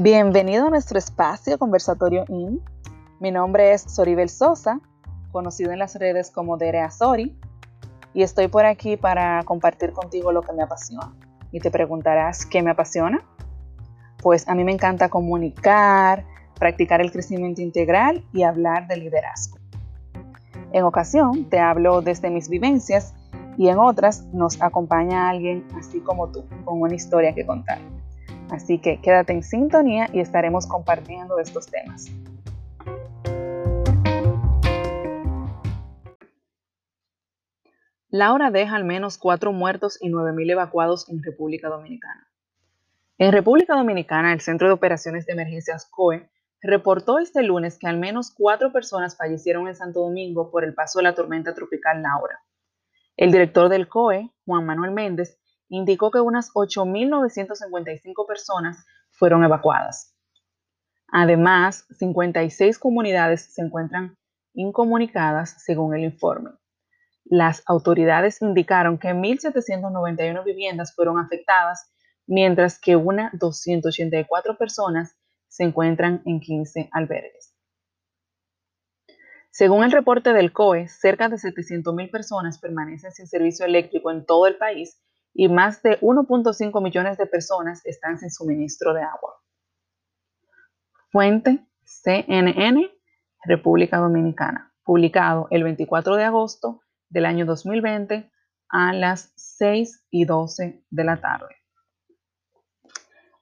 Bienvenido a nuestro espacio Conversatorio IN. Mi nombre es Soribel Sosa, conocido en las redes como Derea Sori, y estoy por aquí para compartir contigo lo que me apasiona. Y te preguntarás, ¿qué me apasiona? Pues a mí me encanta comunicar, practicar el crecimiento integral y hablar de liderazgo. En ocasión te hablo desde mis vivencias y en otras nos acompaña alguien así como tú, con una historia que contar. Así que quédate en sintonía y estaremos compartiendo estos temas. Laura deja al menos cuatro muertos y 9.000 evacuados en República Dominicana. En República Dominicana, el Centro de Operaciones de Emergencias COE reportó este lunes que al menos cuatro personas fallecieron en Santo Domingo por el paso de la tormenta tropical Laura. El director del COE, Juan Manuel Méndez, indicó que unas 8.955 personas fueron evacuadas. Además, 56 comunidades se encuentran incomunicadas según el informe. Las autoridades indicaron que 1.791 viviendas fueron afectadas, mientras que unas 284 personas se encuentran en 15 albergues. Según el reporte del COE, cerca de 700.000 personas permanecen sin servicio eléctrico en todo el país y más de 1.5 millones de personas están sin suministro de agua. Fuente CNN, República Dominicana, publicado el 24 de agosto del año 2020 a las 6 y 12 de la tarde.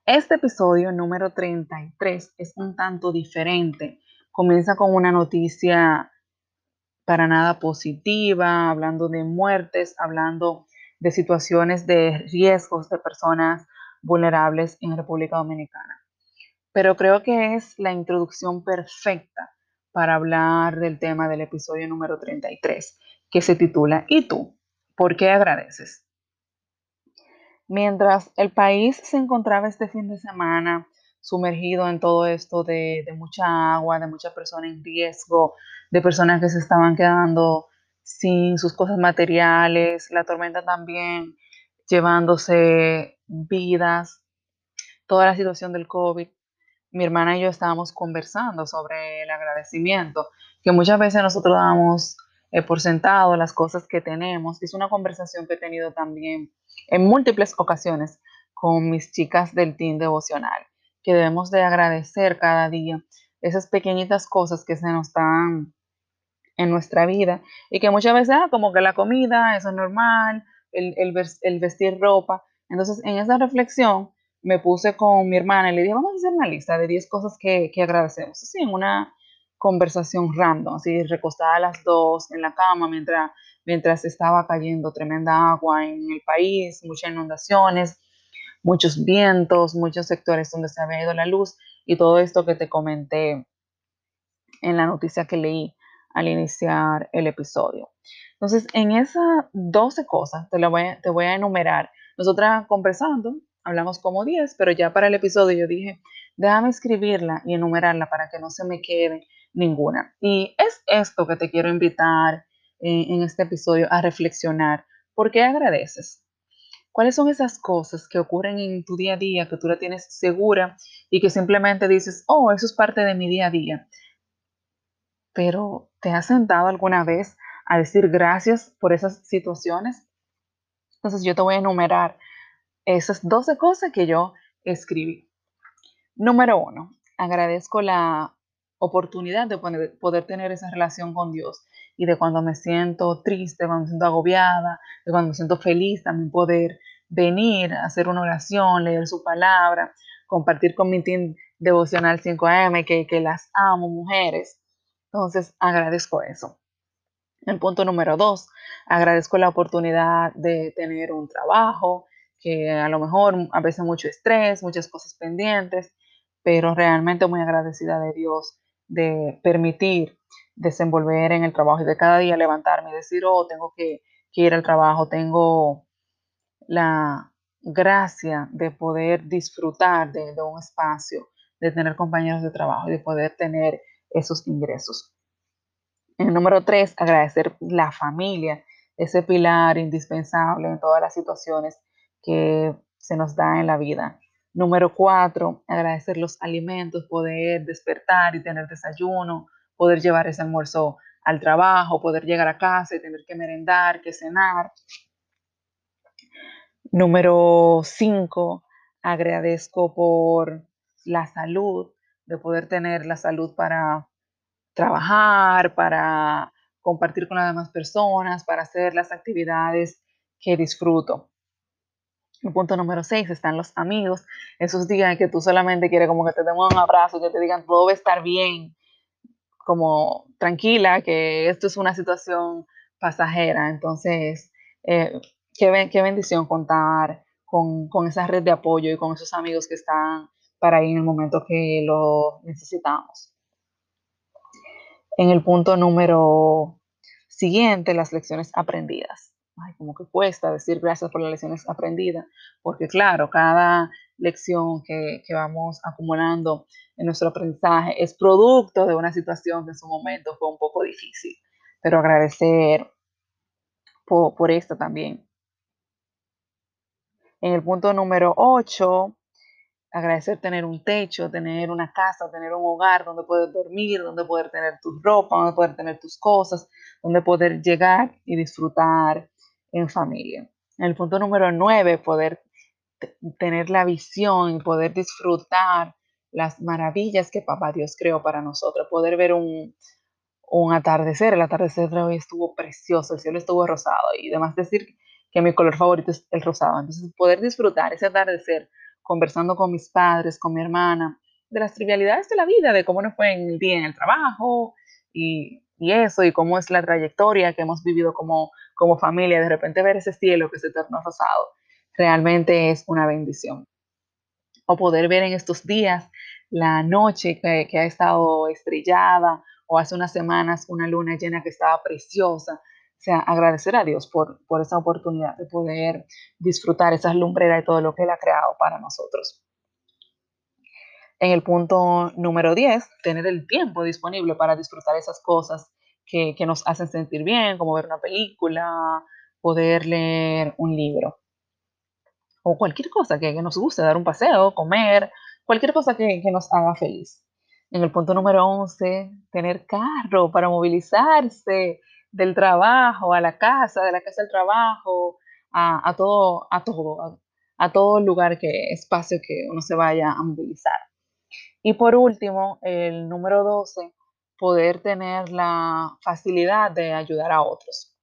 Este episodio número 33 es un tanto diferente. Comienza con una noticia para nada positiva, hablando de muertes, hablando de situaciones de riesgos de personas vulnerables en República Dominicana. Pero creo que es la introducción perfecta para hablar del tema del episodio número 33, que se titula ¿Y tú? ¿Por qué agradeces? Mientras el país se encontraba este fin de semana sumergido en todo esto de, de mucha agua, de muchas personas en riesgo, de personas que se estaban quedando sin sus cosas materiales, la tormenta también llevándose vidas, toda la situación del COVID. Mi hermana y yo estábamos conversando sobre el agradecimiento, que muchas veces nosotros damos eh, por sentado las cosas que tenemos. Es una conversación que he tenido también en múltiples ocasiones con mis chicas del team devocional, que debemos de agradecer cada día esas pequeñitas cosas que se nos están en nuestra vida y que muchas veces, ah, como que la comida, eso es normal, el, el, vestir ropa. Entonces, en esa reflexión me puse con mi hermana y le dije, vamos a hacer una lista de 10 cosas que, que agradecemos. Así, en una conversación random, así, recostada a las dos en la cama mientras, mientras estaba cayendo tremenda agua en el país, muchas inundaciones, muchos vientos, muchos sectores donde se había ido la luz y todo esto que te comenté en la noticia que leí al iniciar el episodio. Entonces, en esas 12 cosas te, voy a, te voy a enumerar. Nosotras conversando, hablamos como 10, pero ya para el episodio yo dije, déjame escribirla y enumerarla para que no se me quede ninguna. Y es esto que te quiero invitar en, en este episodio a reflexionar. ¿Por qué agradeces? ¿Cuáles son esas cosas que ocurren en tu día a día que tú la tienes segura y que simplemente dices, oh, eso es parte de mi día a día? Pero ¿te has sentado alguna vez a decir gracias por esas situaciones? Entonces yo te voy a enumerar esas 12 cosas que yo escribí. Número uno, agradezco la oportunidad de poder tener esa relación con Dios y de cuando me siento triste, cuando me siento agobiada, de cuando me siento feliz, también poder venir hacer una oración, leer su palabra, compartir con mi team devocional 5am, que, que las amo, mujeres. Entonces, agradezco eso. El punto número dos, agradezco la oportunidad de tener un trabajo, que a lo mejor a veces mucho estrés, muchas cosas pendientes, pero realmente muy agradecida de Dios de permitir desenvolver en el trabajo y de cada día levantarme y decir, oh, tengo que, ir al trabajo, tengo la gracia de poder disfrutar de, de un espacio, de tener compañeros de trabajo y de poder tener esos ingresos. En número tres, agradecer la familia, ese pilar indispensable en todas las situaciones que se nos da en la vida. Número cuatro, agradecer los alimentos, poder despertar y tener desayuno, poder llevar ese almuerzo al trabajo, poder llegar a casa y tener que merendar, que cenar. Número cinco, agradezco por la salud, de poder tener la salud para trabajar, para compartir con las demás personas, para hacer las actividades que disfruto. El punto número 6 están los amigos, esos días que tú solamente quieres como que te den un abrazo, que te digan todo va a estar bien, como tranquila, que esto es una situación pasajera. Entonces, eh, qué, qué, bendición contar con, con, esa red de apoyo y con esos amigos que están para ahí en el momento que lo necesitamos. En el punto número siguiente, las lecciones aprendidas ay, como que cuesta decir gracias por las lecciones aprendidas, porque claro, cada lección que, vamos acumulando en nuestro aprendizaje es producto de una situación que en su momento fue un poco difícil, pero agradecer por, por esto también. En el punto número 8, agradecer tener un techo, tener una casa, tener un hogar donde poder dormir, donde poder tener tu ropa, donde poder tener tus cosas, donde poder llegar y disfrutar en familia. El punto número nueve, poder tener la visión poder disfrutar las maravillas que Papá Dios creó para nosotros, poder ver un, un atardecer, el atardecer de hoy estuvo precioso, el cielo estuvo rosado y además decir que mi color favorito es el rosado, entonces poder disfrutar ese atardecer conversando con mis padres, con mi hermana, de las trivialidades de la vida, de cómo nos fue en el día en el trabajo y, eso, y cómo es la trayectoria que hemos vivido como como familia, de repente ver ese cielo que se tornó rosado, realmente es una bendición. O poder ver en estos días la noche que, ha estado estrellada o hace unas semanas una luna llena que estaba preciosa. O sea, agradecer a Dios por, por esa oportunidad de poder disfrutar esas lumbreras y todo lo que Él ha creado para nosotros. En el punto número 10, tener el tiempo disponible para disfrutar esas cosas que, nos hacen sentir bien, como ver una película, poder leer un libro. O cualquier cosa que, nos guste, dar un paseo, comer, cualquier cosa que, nos haga feliz. En el punto número 11, tener carro para movilizarse del trabajo a la casa, de la casa al trabajo, a, todo, a todo, a, a, todo lugar que espacio que uno se vaya a movilizar. Y por último, el número 12, poder tener la facilidad de ayudar a otros.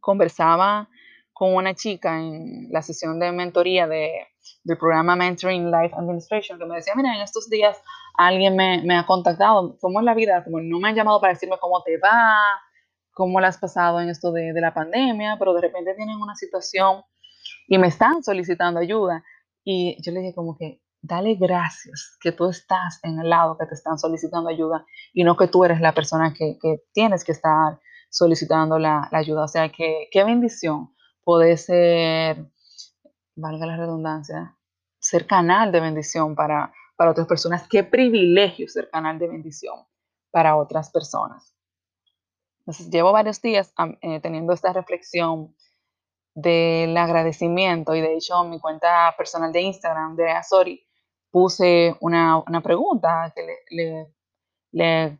Conversaba con una chica en la sesión de mentoría de, del programa Mentoring Life Administration que me decía, mira, en estos días alguien me, me ha contactado, ¿cómo es la vida? Como no me han llamado para decirme cómo te va, cómo la has pasado en esto de, de la pandemia, pero de repente tienen una situación y me están solicitando ayuda. Y yo le dije como que dale gracias que tú estás en el lado que te están solicitando ayuda y no que tú eres la persona que, tienes que estar solicitando la, ayuda. O sea, que qué bendición puede ser, valga la redundancia, ser canal de bendición para, para otras personas. Qué privilegio ser canal de bendición para otras personas. Entonces, llevo varios días eh, teniendo esta reflexión del agradecimiento y de hecho mi cuenta personal de Instagram de Azori puse una, pregunta que le,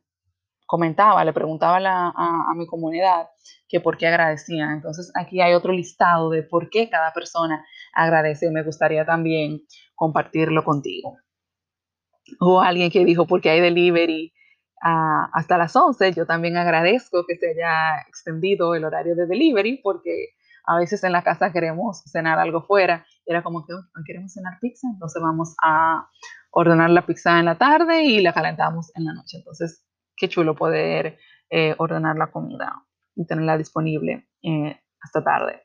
comentaba, le preguntaba a, mi comunidad que por qué agradecían. Entonces aquí hay otro listado de por qué cada persona agradece y me gustaría también compartirlo contigo. Hubo alguien que dijo porque hay delivery hasta las 11. Yo también agradezco que se haya extendido el horario de delivery porque a veces en la casa queremos cenar algo fuera. Era como que hoy queremos cenar pizza, entonces vamos a ordenar la pizza en la tarde y la calentamos en la noche. Entonces, qué chulo poder eh, ordenar la comida y tenerla disponible eh, hasta tarde.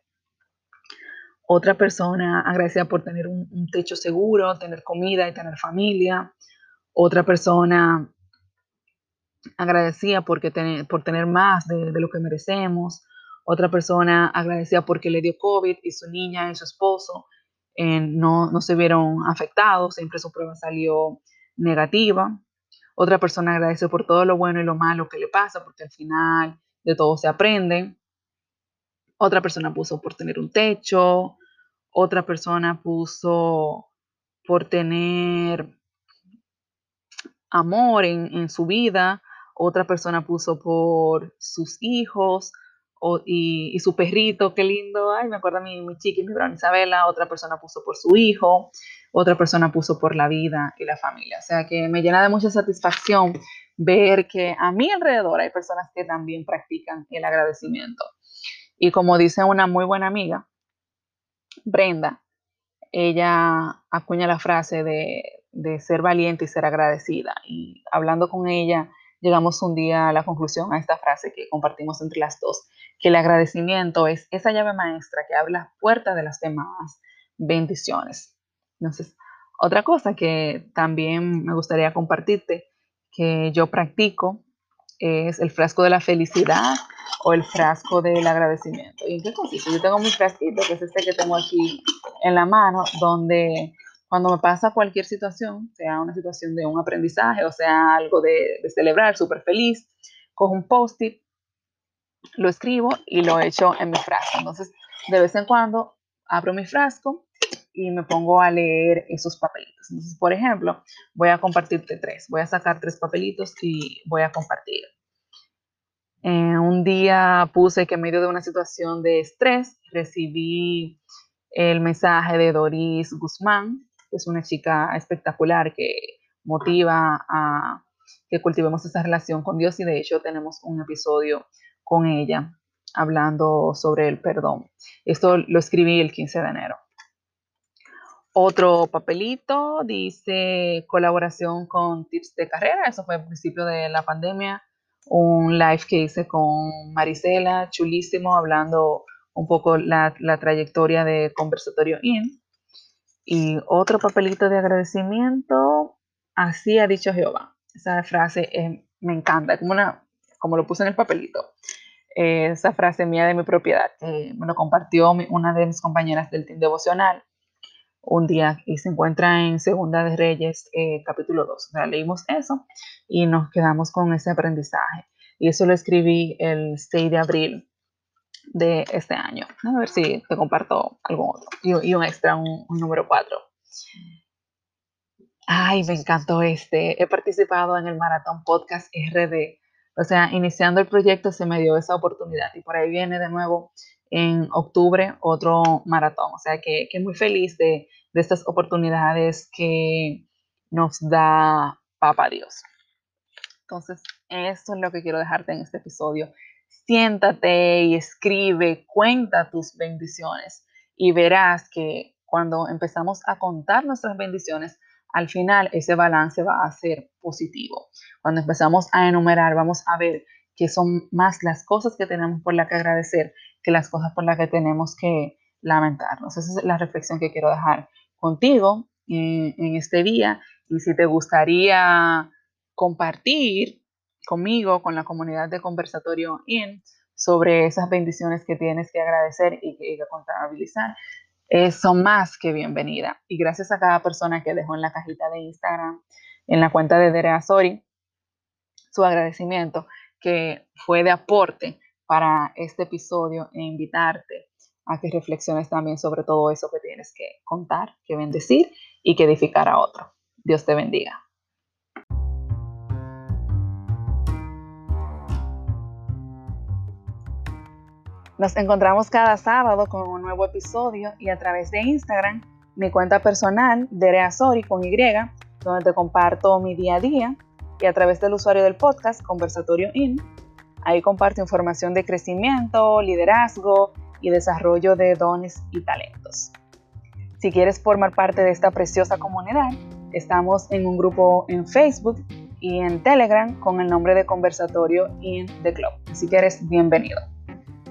Otra persona agradecida por tener un, techo seguro, tener comida y tener familia. Otra persona agradecida porque por tener más de, lo que merecemos. Otra persona agradecida porque le dio COVID y su niña y su esposo eh, no, no se vieron afectados, siempre su prueba salió negativa. Otra persona agradece por todo lo bueno y lo malo que le pasa, porque al final de todo se aprende. Otra persona puso por tener un techo. Otra persona puso por tener amor en, su vida, otra persona puso por sus hijos y, su perrito, qué lindo, ay, me acuerdo a mi, mi chiqui, mi broma Isabela, otra persona puso por su hijo, otra persona puso por la vida y la familia. O sea que me llena de mucha satisfacción ver que a mi alrededor hay personas que también practican el agradecimiento. Y como dice una muy buena amiga, Brenda, ella acuña la frase de, ser valiente y ser agradecida. Y hablando con ella, llegamos un día a la conclusión a esta frase que compartimos entre las dos, que el agradecimiento es esa llave maestra que abre la puerta de las demás bendiciones. Entonces, otra cosa que también me gustaría compartirte, que yo practico, es el frasco de la felicidad o el frasco del agradecimiento. ¿Y en qué consiste? Yo tengo mi frasquito, que es este que tengo aquí en la mano, donde cuando me pasa cualquier situación, sea una situación de un aprendizaje o sea algo de, celebrar, súper feliz, cojo un post-it, lo escribo y lo echo en mi frasco. Entonces, de vez en cuando abro mi frasco y me pongo a leer esos papelitos. Entonces, por ejemplo, voy a compartirte tres. Voy a sacar tres papelitos y voy a compartir. Eh, un día puse que en medio de una situación de estrés recibí el mensaje de Doris Guzmán, es una chica espectacular que motiva a que cultivemos esa relación con Dios y de hecho tenemos un episodio con ella hablando sobre el perdón. Esto lo escribí el 15 de enero. Otro papelito dice colaboración con tips de carrera, eso fue al principio de la pandemia, un live que hice con Marisela, chulísimo, hablando un poco la, la trayectoria de Conversatorio IN. Y otro papelito de agradecimiento, así ha dicho Jehová. Esa frase me encanta, como, una, como lo puse en el papelito. esa frase mía de mi propiedad, me lo compartió una de mis compañeras del team devocional un día y se encuentra en Segunda de Reyes, eh, capítulo 2. O sea, leímos eso y nos quedamos con ese aprendizaje. Y eso lo escribí el 6 de abril de este año. A ver si te comparto algún otro. Y, un extra, un, número 4. Ay, me encantó este. He participado en el Maratón Podcast RD. O sea, iniciando el proyecto se me dio esa oportunidad y por ahí viene de nuevo en octubre otro maratón. O sea que, que muy feliz de, de, estas oportunidades que nos da Papa Dios. Entonces, eso es lo que quiero dejarte en este episodio. Siéntate y escribe, cuenta tus bendiciones y verás que cuando empezamos a contar nuestras bendiciones, al final ese balance va a ser positivo. Cuando empezamos a enumerar, vamos a ver que son más las cosas que tenemos por las que agradecer que las cosas por las que tenemos que lamentarnos. Esa es la reflexión que quiero dejar contigo en, este día. Y si te gustaría compartir conmigo, con la comunidad de Conversatorio IN, sobre esas bendiciones que tienes que agradecer y que, contabilizar, eh, son más que bienvenida. Y gracias a cada persona que dejó en la cajita de Instagram, en la cuenta de Derea Sori, su agradecimiento, que fue de aporte para este episodio e invitarte a que reflexiones también sobre todo eso que tienes que contar, que bendecir y que edificar a otro. Dios te bendiga. Nos encontramos cada sábado con un nuevo episodio y a través de Instagram, mi cuenta personal, Dereasori con Y, donde te comparto mi día a día, y a través del usuario del podcast, Conversatorio In, Ahí comparto información de crecimiento, liderazgo y desarrollo de dones y talentos. Si quieres formar parte de esta preciosa comunidad, estamos en un grupo en Facebook y en Telegram con el nombre de Conversatorio in the Club. Así que eres bienvenido.